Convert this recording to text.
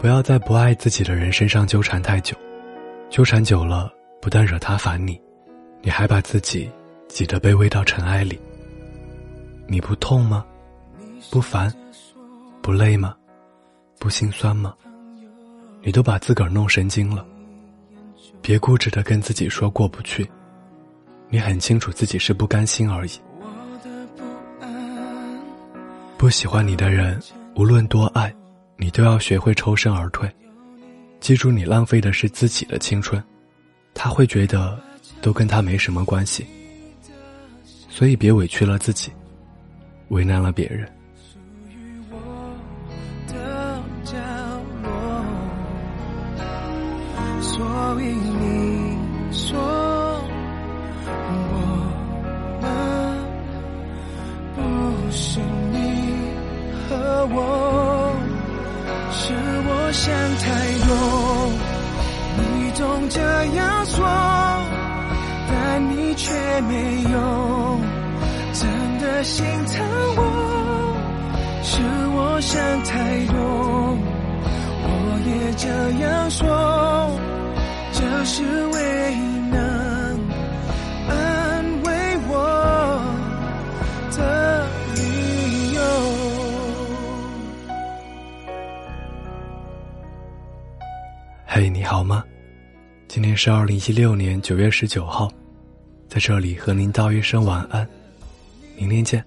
不要在不爱自己的人身上纠缠太久，纠缠久了，不但惹他烦你，你还把自己挤得卑微到尘埃里。你不痛吗？不烦？不累吗？不心酸吗？你都把自个儿弄神经了。别固执的跟自己说过不去，你很清楚自己是不甘心而已。不喜欢你的人，无论多爱。你都要学会抽身而退，记住你浪费的是自己的青春，他会觉得都跟他没什么关系，所以别委屈了自己，为难了别人。所以你说我们不是你和我。我想太多，你总这样说，但你却没有真的心疼我。是我想太多，我也这样说，这是唯一。嗨你好吗？今天是二零一六年九月十九号在这里和您道一声晚安明天见。